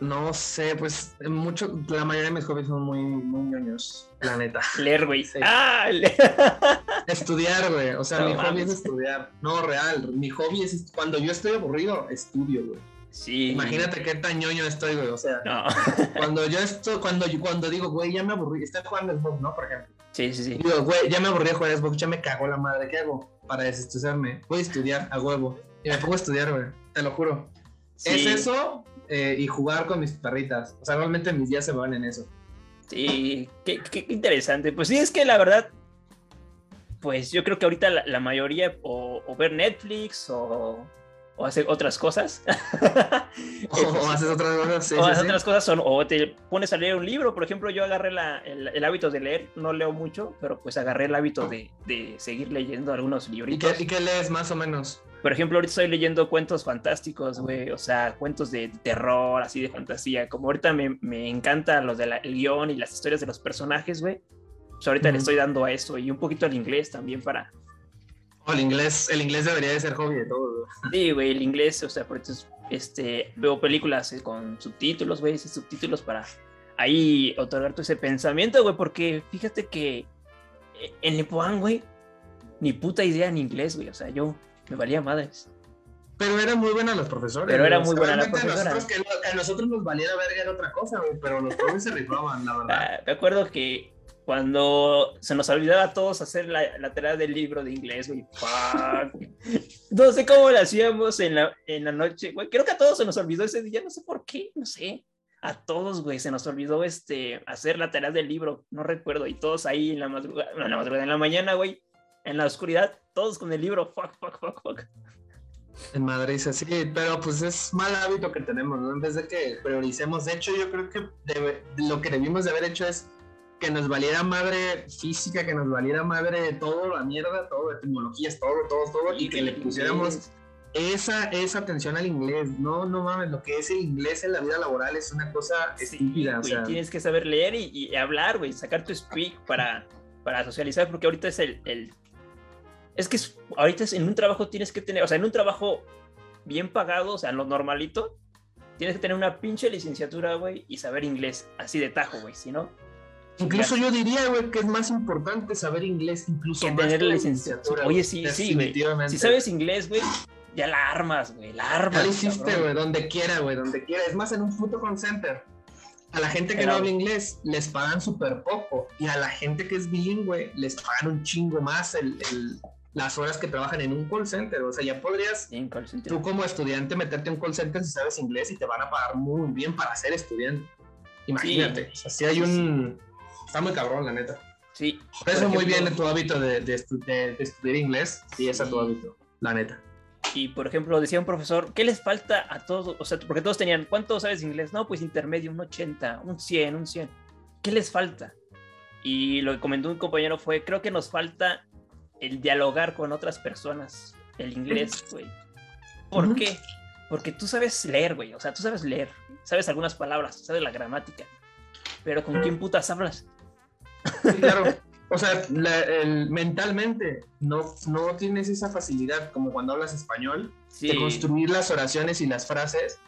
Speaker 2: No sé, pues mucho, la mayoría de mis hobbies son muy, muy ñoños, la neta.
Speaker 1: Leer, güey. Ah,
Speaker 2: Estudiar, güey. O sea, mi hobby es estudiar. No, real. Mi hobby es cuando yo estoy aburrido, estudio, güey.
Speaker 1: Sí.
Speaker 2: Imagínate qué tan ñoño estoy, güey. O sea, cuando yo estoy, cuando, cuando digo, güey, ya me aburrí, estoy jugando Xbox, ¿no? Por ejemplo.
Speaker 1: Sí, sí, sí.
Speaker 2: Digo, güey, ya me aburrí de jugar Xbox, ya me cagó la madre, ¿qué hago? Para desestresarme. Voy a estudiar a huevo. Y me pongo a estudiar, güey. Te lo juro. Es eso eh, y jugar con mis perritas. O sea, realmente mis días se van en eso.
Speaker 1: Sí, qué, qué, interesante. Pues sí, es que la verdad, pues yo creo que ahorita la, mayoría o, ver Netflix o, o hacer otras cosas.
Speaker 2: o haces otras cosas.
Speaker 1: o haces otras cosas son, o te pones a leer un libro. Por ejemplo, yo agarré la, el, hábito de leer, no leo mucho, pero pues agarré el hábito de, de seguir leyendo algunos libritos.
Speaker 2: ¿Y qué, lees más o menos?
Speaker 1: Por ejemplo, ahorita estoy leyendo cuentos fantásticos, güey, o sea, cuentos de terror, así de fantasía. Como ahorita me, me encanta los del guion y las historias de los personajes, güey. Pues ahorita le estoy dando a eso y un poquito al inglés también para,
Speaker 2: el inglés, el inglés debería de ser hobby de todo.
Speaker 1: Sí, güey, el inglés, o sea, por eso este, veo películas eh, con subtítulos, güey, subtítulos para ahí otorgar todo ese pensamiento, güey, porque fíjate que eh, en Nipoán, güey, ni puta idea en inglés, güey, o sea, yo me valía madres.
Speaker 2: Pero eran muy buenas los profesores.
Speaker 1: Pero era muy buena la profesora.
Speaker 2: Nosotros, que, a nosotros nos valiera verga era otra cosa, güey, pero los profesores se rifaban, la verdad. Ah,
Speaker 1: me acuerdo que cuando se nos olvidaba a todos hacer la, la tarea del libro de inglés, güey. No sé cómo lo hacíamos en la, en la noche, güey. Creo que a todos se nos olvidó ese día, no sé por qué, no sé. A todos, güey, se nos olvidó este, hacer la tarea del libro, no recuerdo. Y todos ahí en la madrugada, en la madrugada, en la mañana, güey, en la oscuridad, todos con el libro, fuck, fuck, fuck, fuck.
Speaker 2: En Madrid, sí, pero pues es mal hábito que tenemos, ¿no? En vez de que prioricemos, de hecho, yo creo que lo que debimos de haber hecho es que nos valiera madre física, que nos valiera madre todo, la mierda, todo, de tecnologías, todo, todo, todo, y que le pusiéramos esa, esa atención al inglés. No, no mames, lo que es el inglés en la vida laboral es una cosa estúpida.
Speaker 1: Tienes que saber leer y, hablar, güey, sacar tu speak para, para socializar, porque ahorita es el, el... es que ahorita es, en un trabajo tienes que tener, o sea, en un trabajo bien pagado, o sea, lo normalito, tienes que tener una pinche licenciatura, güey, y saber inglés, así de tajo, güey, si no,
Speaker 2: Incluso yo diría, güey, que es más importante saber inglés, incluso
Speaker 1: que tener la licenciatura. Oye, sí, sí, güey. Si sabes inglés, güey, ya la armas, güey, la armas. Ya
Speaker 2: lo hiciste, güey, donde quiera, güey, donde quiera. Es más, en un puto con center. A la gente que no habla inglés les pagan súper poco. Y a la gente que es bilingüe les pagan un chingo más el, el, las horas que trabajan en un call center. O sea, ya podrías tú como estudiante meterte en un call center si sabes inglés y te van a pagar muy bien para ser estudiante. Imagínate. O sea, si hay un Está muy cabrón, la neta.
Speaker 1: Sí.
Speaker 2: Por eso muy bien tu hábito de, de, estudiar inglés. Sí, ese es tu hábito, la neta.
Speaker 1: Y por ejemplo, decía un profesor, ¿qué les falta a todos? O sea, porque todos tenían, ¿cuánto sabes inglés? No, pues intermedio, un 80, un 100, un 100. ¿Qué les falta? Y lo que comentó un compañero fue, creo que nos falta el dialogar con otras personas, el inglés, güey. ¿Por qué? Porque tú sabes leer, güey. O sea, tú sabes leer, sabes algunas palabras, sabes la gramática. Pero ¿con quién putas hablas?
Speaker 2: Claro. o sea, mentalmente no, no tienes esa facilidad como cuando hablas español de construir las oraciones y las frases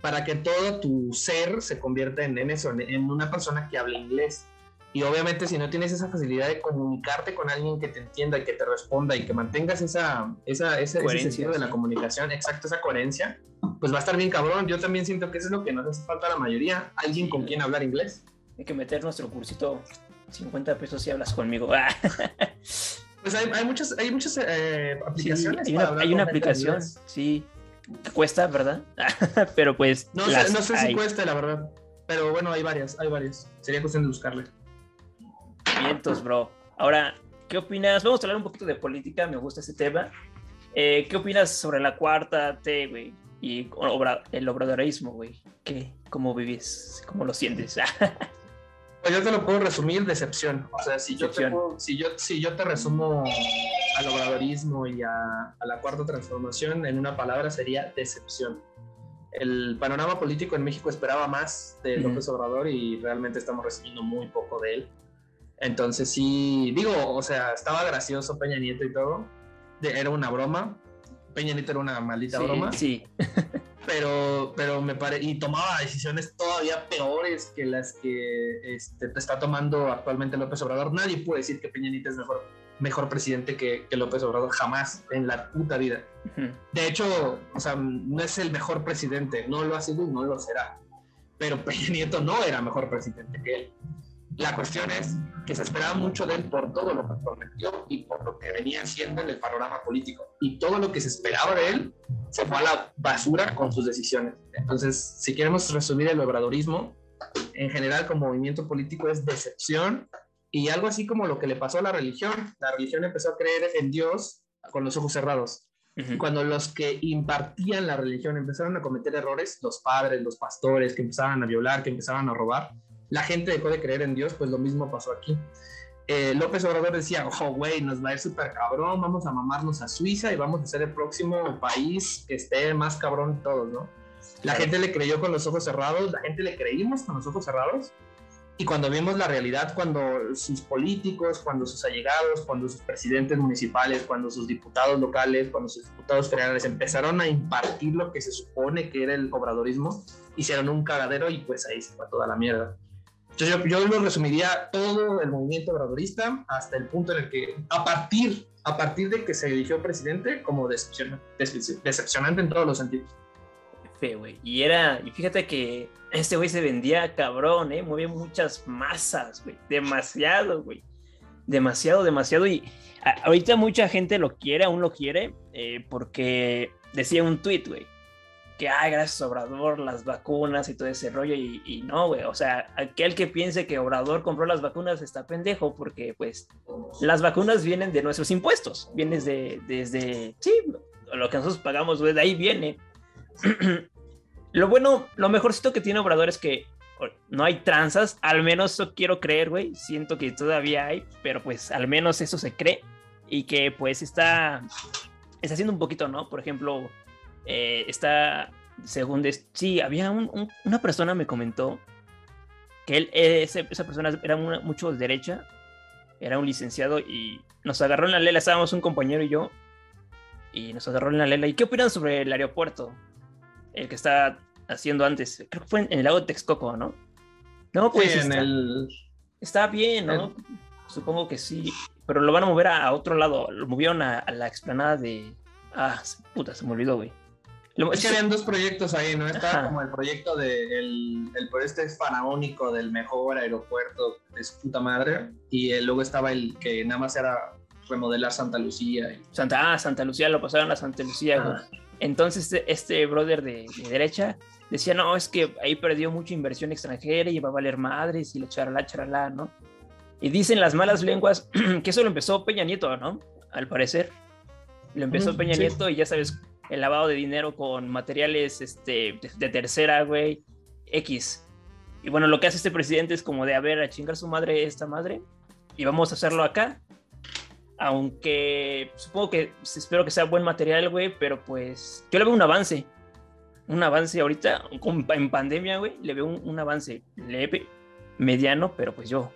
Speaker 2: para que todo tu ser se convierta en, en eso, en una persona que hable inglés. Y obviamente si no tienes esa facilidad de comunicarte con alguien que te entienda y que te responda y que mantengas esa, esa, ese, sentido de la comunicación, exacto, esa coherencia, pues va a estar bien cabrón. Yo también siento que eso es lo que nos hace falta a la mayoría, alguien con quien hablar inglés.
Speaker 1: Hay que meter nuestro cursito 50 pesos si hablas conmigo.
Speaker 2: pues hay, hay, muchas, hay muchas eh, aplicaciones.
Speaker 1: hay una, hay una aplicación, sí, que cuesta, ¿verdad? Pero pues...
Speaker 2: No, sé, no sé si cuesta, la verdad. Pero bueno, hay varias, hay varias. Sería cuestión de buscarle.
Speaker 1: Vientos, bro. Ahora, ¿qué opinas? Vamos a hablar un poquito de política, me gusta este tema. Eh, ¿Qué opinas sobre la cuarta T, güey? Y el obradorismo, güey. ¿Qué? ¿Cómo vives? ¿Cómo lo sientes?
Speaker 2: yo te lo puedo resumir decepción. O sea, si yo te, si yo, si yo te resumo al obradorismo y a, a la cuarta transformación en una palabra sería decepción el panorama político en México esperaba más de López Obrador y realmente estamos recibiendo muy poco de él. Entonces sí, digo, o sea, estaba gracioso Peña Nieto y todo. era una broma. Peña Nieto era una maldita broma.
Speaker 1: Sí.
Speaker 2: pero, pero me parece, y tomaba decisiones todavía peores que las que este, está tomando actualmente López Obrador. Nadie puede decir que Peña Nieto es mejor, mejor presidente que, que López Obrador, jamás en la puta vida. De hecho, o sea, no es el mejor presidente, no lo ha sido y no lo será. Pero Peña Nieto no era mejor presidente que él. La cuestión es que se esperaba mucho de él por todo lo que prometió y por lo que venía haciendo en el panorama político. Y todo lo que se esperaba de él se fue a la basura con sus decisiones. Entonces, si queremos resumir el obradorismo, en general como movimiento político es decepción y algo así como lo que le pasó a la religión. La religión empezó a creer en Dios con los ojos cerrados. Cuando los que impartían la religión empezaron a cometer errores, los padres, los pastores que empezaban a violar, que empezaban a robar, la gente dejó de creer en Dios, pues lo mismo pasó aquí. Eh, López Obrador decía, ojo, güey, nos va a ir súper cabrón, vamos a mamarnos a Suiza y vamos a ser el próximo país que esté más cabrón de todos, ¿no? La gente le creyó con los ojos cerrados, la gente le creímos con los ojos cerrados. Y cuando vimos la realidad, cuando sus políticos, cuando sus allegados, cuando sus presidentes municipales, cuando sus diputados locales, cuando sus diputados federales empezaron a impartir lo que se supone que era el obradorismo, hicieron un cagadero y pues ahí se fue toda la mierda. Entonces yo, lo resumiría todo el movimiento obradorista hasta el punto en el que a partir, a partir de que se eligió presidente como decepcionante en todos los sentidos.
Speaker 1: Fe, güey. Y era, y fíjate que este güey se vendía cabrón, ¿eh? Movía muchas masas, güey. Demasiado, güey. Demasiado, demasiado. Y ahorita mucha gente lo quiere, aún lo quiere, eh, porque decía un tweet, güey que, ay, gracias Obrador, las vacunas y todo ese rollo, y, no, güey, o sea, aquel que piense que Obrador compró las vacunas está pendejo, porque pues las vacunas vienen de nuestros impuestos, vienen de, desde, sí, lo que nosotros pagamos, güey, de ahí viene. lo bueno, lo mejorcito que tiene Obrador es que no hay tranzas, al menos eso quiero creer, güey, siento que todavía hay, pero pues al menos eso se cree, y que pues está, está haciendo un poquito, ¿no? Por ejemplo, eh, está, según, sí, había una persona me comentó que él, esa persona era mucho de derecha, era un licenciado y nos agarró en la lela, estábamos un compañero y yo, y nos agarró en la lela. ¿Y qué opinan sobre el aeropuerto? El que está haciendo antes, creo que fue en, el lago de Texcoco, ¿no? No, pues
Speaker 2: en está, el...
Speaker 1: está bien, ¿no? Supongo que sí, pero lo van a mover a, otro lado, lo movieron a, a la explanada de... Ah, puta, se me olvidó, güey
Speaker 2: es que habían dos proyectos ahí, ¿no? Estaba como el proyecto del de el, este faraónico del mejor aeropuerto de su puta madre. Y luego estaba el que nada más era remodelar Santa Lucía.
Speaker 1: Santa, ah, Santa Lucía, lo pasaron a Santa Lucía, güey. Entonces este, este brother de, derecha decía, no, es que ahí perdió mucha inversión extranjera y va a valer madres y la charla, charla, ¿no? Y dicen las malas lenguas que eso lo empezó Peña Nieto, ¿no? Al parecer. Lo empezó Peña Nieto y ya sabes el lavado de dinero con materiales este, de, tercera, güey, X. Y bueno, lo que hace este presidente es como de, a ver, a chingar su madre esta madre, y vamos a hacerlo acá. Aunque supongo que espero que sea buen material, güey, pero pues yo le veo un avance. Un avance ahorita, en pandemia, güey, le veo un, avance leve, mediano, pero pues yo.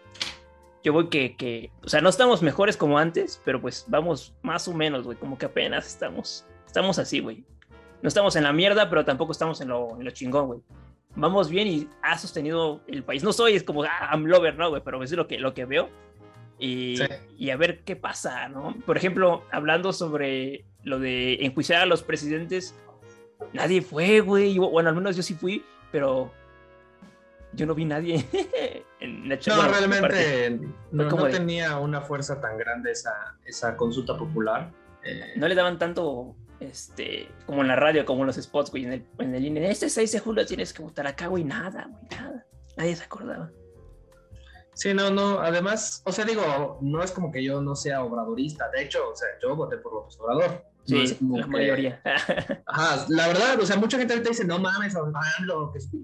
Speaker 1: yo voy que, que, o sea, no estamos mejores como antes, pero pues vamos más o menos, güey, como que apenas estamos, estamos así, güey. No estamos en la mierda, pero tampoco estamos en lo, en lo chingón, güey. Vamos bien y ha sostenido el país. No soy, es como, ah, I'm lover, ¿no, güey? Pero es lo que, lo que veo. Y, y, a ver qué pasa, ¿no? Por ejemplo, hablando sobre lo de enjuiciar a los presidentes, nadie fue, güey. Bueno, al menos yo sí fui, pero yo no vi nadie
Speaker 2: en la No, realmente no, no tenía una fuerza tan grande esa, esa consulta popular.
Speaker 1: Eh. No le daban tanto este, como en la radio, como en los spots, güey, en el, en el INE. Este 6 de julio tienes que votar acá, güey, nada, güey, nada. Nadie se acordaba.
Speaker 2: Sí, no, no, además, o sea, digo, no es como que yo no sea obradorista, de hecho, o sea, yo voté por López Obrador.
Speaker 1: Sí, la mayoría.
Speaker 2: Ajá, la verdad, o sea, mucha gente ahorita dice, no mames,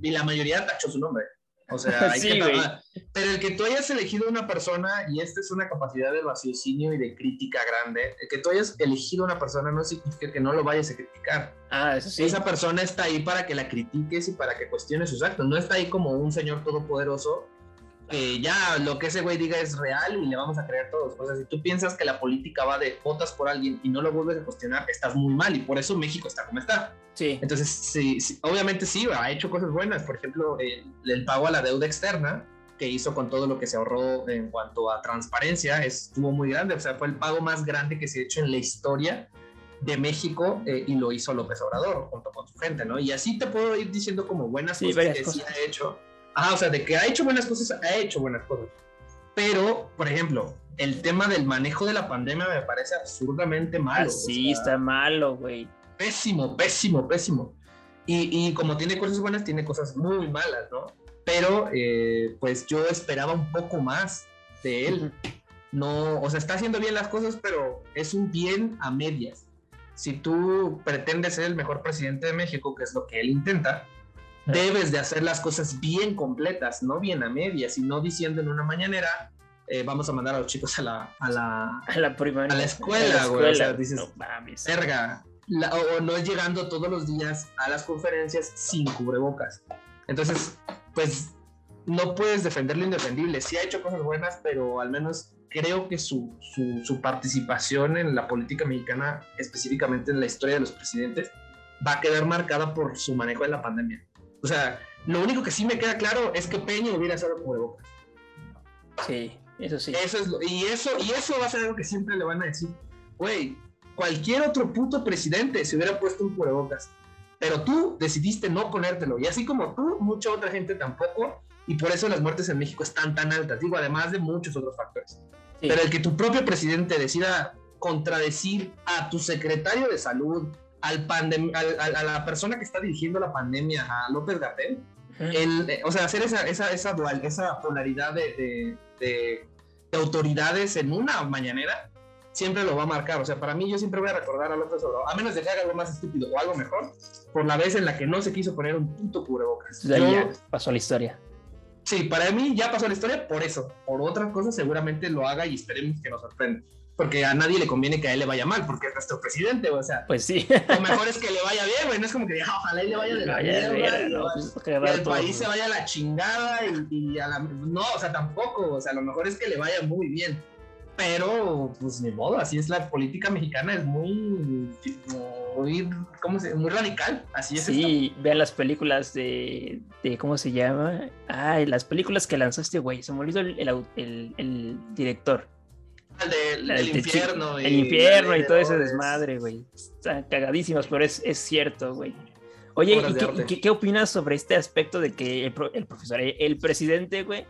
Speaker 2: y la mayoría tachó su nombre. O sea, hay que Pero el que tú hayas elegido una persona, y esta es una capacidad de raciocinio y de crítica grande, el que tú hayas elegido una persona no significa que no lo vayas a criticar.
Speaker 1: Ah, eso sí.
Speaker 2: Esa persona está ahí para que la critiques y para que cuestiones sus actos. No está ahí como un señor todopoderoso que ya lo que ese güey diga es real y le vamos a creer todos. O sea, si tú piensas que la política va de votas por alguien y no lo vuelves a cuestionar, estás muy mal y por eso México está como está.
Speaker 1: Sí.
Speaker 2: Entonces, sí, obviamente sí, ha hecho cosas buenas. Por ejemplo, el, pago a la deuda externa que hizo con todo lo que se ahorró en cuanto a transparencia estuvo muy grande. O sea, fue el pago más grande que se ha hecho en la historia de México eh, y lo hizo López Obrador junto con su gente, ¿no? Y así te puedo ir diciendo como buenas cosas que sí ha hecho Ah, o sea, de que ha hecho buenas cosas, ha hecho buenas cosas. Pero, por ejemplo, el tema del manejo de la pandemia me parece absurdamente malo.
Speaker 1: sí, está malo, güey.
Speaker 2: Pésimo, pésimo, pésimo. Y, y, como tiene cosas buenas, tiene cosas muy malas, ¿no? Pero, eh, pues yo esperaba un poco más de él. No, o sea, está haciendo bien las cosas, pero es un bien a medias. Si tú pretendes ser el mejor presidente de México, que es lo que él intenta, debes de hacer las cosas bien completas, no bien a medias, y no diciendo en una mañanera, eh, vamos a mandar a los chicos a la, a la,
Speaker 1: a la, primaria,
Speaker 2: a la escuela, güey. O sea, dices, verga. o, no es llegando todos los días a las conferencias sin cubrebocas. Entonces, pues no puedes defender lo indefendible. Sí ha hecho cosas buenas, pero al menos creo que su, su, su participación en la política mexicana, específicamente en la historia de los presidentes, va a quedar marcada por su manejo de la pandemia. O sea, lo único que sí me queda claro es que Peña hubiera estado cubrebocas.
Speaker 1: Sí, eso sí.
Speaker 2: Eso es y, eso, y eso va a ser algo que siempre le van a decir. Güey, cualquier otro puto presidente se hubiera puesto un cubrebocas. Pero tú decidiste no ponértelo. Y así como tú, mucha otra gente tampoco. Y por eso las muertes en México están tan altas. Digo, además de muchos otros factores. Pero el que tu propio presidente decida contradecir a tu secretario de salud, al a la persona que está dirigiendo la pandemia, a López Gatel, eh, o sea, hacer esa, esa, esa, dual, esa polaridad de, de, autoridades en una mañanera, siempre lo va a marcar. O sea, para mí yo siempre voy a recordar a López Obrador, a menos de que haga algo más estúpido o algo mejor, por la vez en la que no se quiso poner un punto cubrebocas.
Speaker 1: ya pasó la historia.
Speaker 2: Sí, para mí ya pasó la historia por eso. Por otra cosa seguramente lo haga y esperemos que nos sorprenda porque a nadie le conviene que a él le vaya mal, porque es nuestro presidente, o sea.
Speaker 1: Pues sí.
Speaker 2: Lo mejor es que le vaya bien, güey, no es como que diga, ojalá y le vaya de la mierda, no, pues, que el país se vaya a la chingada y, a la... No, o sea, tampoco, o sea, lo mejor es que le vaya muy bien. Pero, pues ni modo, así es la política mexicana, es muy, muy, ¿cómo se Muy radical, así es.
Speaker 1: Sí, vean las películas de, de, ¿cómo se llama? Ay, las películas que lanzó este güey, se me olvidó el, el, el director
Speaker 2: el infierno.
Speaker 1: Y, el infierno y todo ese desmadre, güey. Están cagadísimos, pero es, es cierto, güey. Oye, ¿y qué, opinas sobre este aspecto de que el, profesor, el presidente, güey,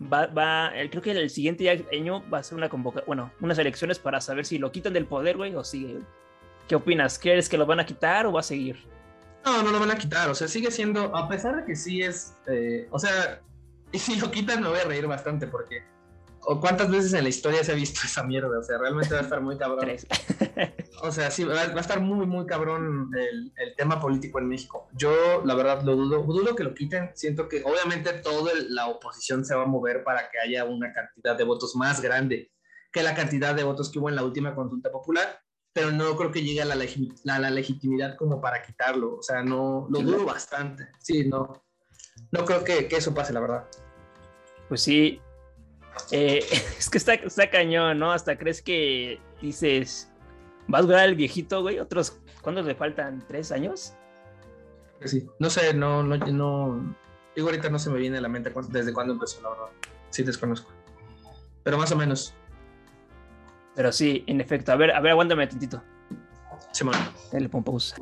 Speaker 1: va, va, creo que el siguiente año va a ser una convoca, bueno, unas elecciones para saber si lo quitan del poder, güey, o sigue, ¿Qué opinas? ¿Crees que lo van a quitar o va a seguir?
Speaker 2: No, no lo van a quitar, o sea, sigue siendo, a pesar de que sí es, eh, o sea, y si lo quitan me voy a reír bastante porque ¿O cuántas veces en la historia se ha visto esa mierda? O sea, realmente va a estar muy cabrón. o sea, sí, va, a estar muy, muy cabrón el, tema político en México. Yo, la verdad, lo dudo. Dudo que lo quiten. Siento que, obviamente, toda la oposición se va a mover para que haya una cantidad de votos más grande que la cantidad de votos que hubo en la última consulta popular. Pero no creo que llegue a la, la, legitimidad como para quitarlo. O sea, no, lo dudo bastante. Sí, no. No creo que, que eso pase, la verdad.
Speaker 1: Pues sí, Eh, es que está, está cañón, ¿no? Hasta crees que dices, ¿va a durar el viejito, güey? Otros, ¿cuántos le faltan? ¿Tres años?
Speaker 2: Sí, no sé, no, no, no. Digo, ahorita no se me viene a la mente desde cuándo empezó, la verdad. Sí, desconozco. Pero más o menos.
Speaker 1: Pero sí, en efecto. A ver, a ver, aguántame tantito.
Speaker 2: Simón.
Speaker 1: Le pongo pausa.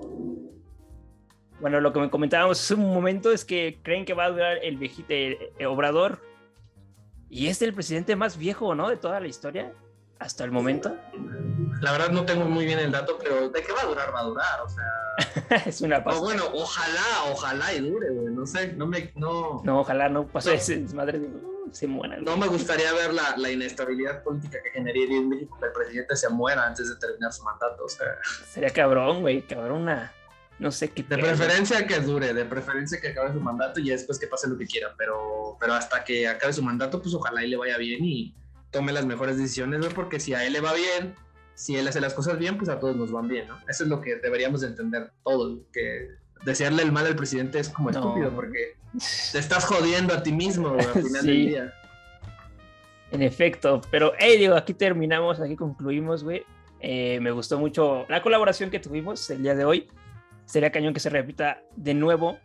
Speaker 1: Bueno, lo que me comentábamos hace un momento es que creen que va a durar el viejito el Obrador. Y es el presidente más viejo, ¿no? De toda la historia hasta el momento.
Speaker 2: La verdad no tengo muy bien el dato, pero ¿de qué va a durar? Va a durar, o sea.
Speaker 1: es una
Speaker 2: pasada. O bueno, ojalá, ojalá y dure, güey. No sé, no me. No,
Speaker 1: no ojalá no pase ese madre de. Se muera.
Speaker 2: No me gustaría ver la, la, inestabilidad política que generaría en México que el presidente se muera antes de terminar su mandato. O sea.
Speaker 1: Sería cabrón, güey. Cabrón, una. No sé qué.
Speaker 2: De preferencia que dure, de preferencia que acabe su mandato y después que pase lo que quiera. Pero, pero hasta que acabe su mandato, pues ojalá y le vaya bien y tome las mejores decisiones, ¿no? porque si a él le va bien, si él hace las cosas bien, pues a todos nos van bien, ¿no? Eso es lo que deberíamos de entender todos, que desearle el mal al presidente es como estúpido, porque te estás jodiendo a ti mismo al final del día.
Speaker 1: En efecto, pero, hey, digo, aquí terminamos, aquí concluimos, güey. Eh, me gustó mucho la colaboración que tuvimos el día de hoy. Sería cañón que se repita de nuevo.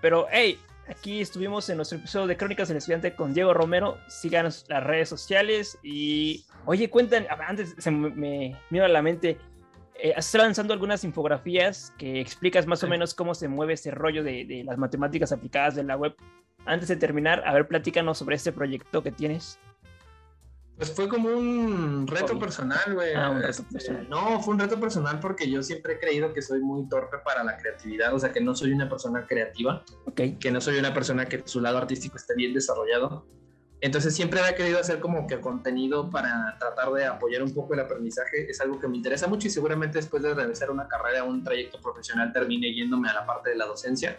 Speaker 1: Pero, hey, Aquí estuvimos en nuestro episodio de Crónicas del Estudiante con Diego Romero. Síganos las redes sociales y, oye, cuentan, antes se me, me a la mente, eh, estás lanzando algunas infografías que explicas más o menos cómo se mueve ese rollo de, de, las matemáticas aplicadas de la web. Antes de terminar, a ver, platícanos sobre este proyecto que tienes.
Speaker 2: Pues fue como un reto personal, güey.
Speaker 1: Ah, este.
Speaker 2: No, fue un reto personal porque yo siempre he creído que soy muy torpe para la creatividad, o sea, que no soy una persona creativa,
Speaker 1: okay.
Speaker 2: que no soy una persona que su lado artístico esté bien desarrollado. Entonces siempre había querido hacer como que contenido para tratar de apoyar un poco el aprendizaje. Es algo que me interesa mucho y seguramente después de realizar una carrera, un trayecto profesional, termine yéndome a la parte de la docencia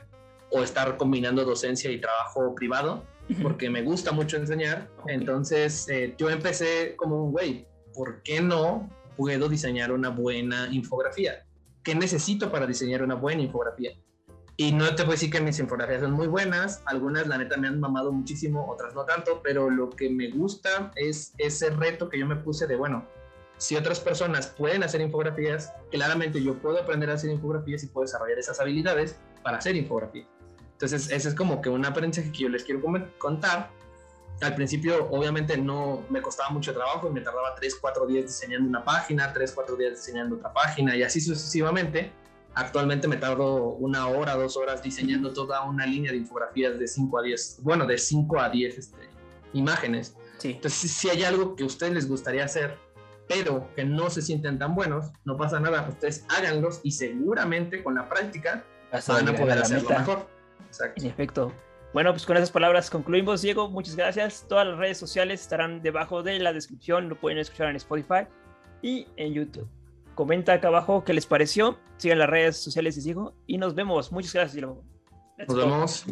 Speaker 2: o estar combinando docencia y trabajo privado porque me gusta mucho enseñar. Entonces eh, yo empecé como un güey, ¿por qué no puedo diseñar una buena infografía? ¿Qué necesito para diseñar una buena infografía? Y no te puedo decir que mis infografías son muy buenas, algunas la neta me han mamado muchísimo, otras no tanto, pero lo que me gusta es ese reto que yo me puse de, bueno, si otras personas pueden hacer infografías, claramente yo puedo aprender a hacer infografías y puedo desarrollar esas habilidades para hacer infografías. Entonces, ese es como que un aprendizaje que yo les quiero contar. Al principio, obviamente, no me costaba mucho trabajo y me tardaba 3, 4 días diseñando una página, 3, 4 días diseñando otra página y así sucesivamente. Actualmente me tardo una hora, dos horas diseñando toda una línea de infografías de 5 a 10, bueno, de 5 a 10 este, imágenes.
Speaker 1: Sí.
Speaker 2: Entonces, si hay algo que a ustedes les gustaría hacer, pero que no se sienten tan buenos, no pasa nada, ustedes háganlos y seguramente con la práctica van a poder hacerlo mejor.
Speaker 1: En efecto. Bueno, pues con esas palabras concluimos, Diego. Muchas gracias. Todas las redes sociales estarán debajo de la descripción. Lo pueden escuchar en Spotify y en YouTube. Comenta acá abajo qué les pareció. Sigan las redes sociales de Diego y nos vemos. Muchas gracias, Diego.
Speaker 2: nos vemos.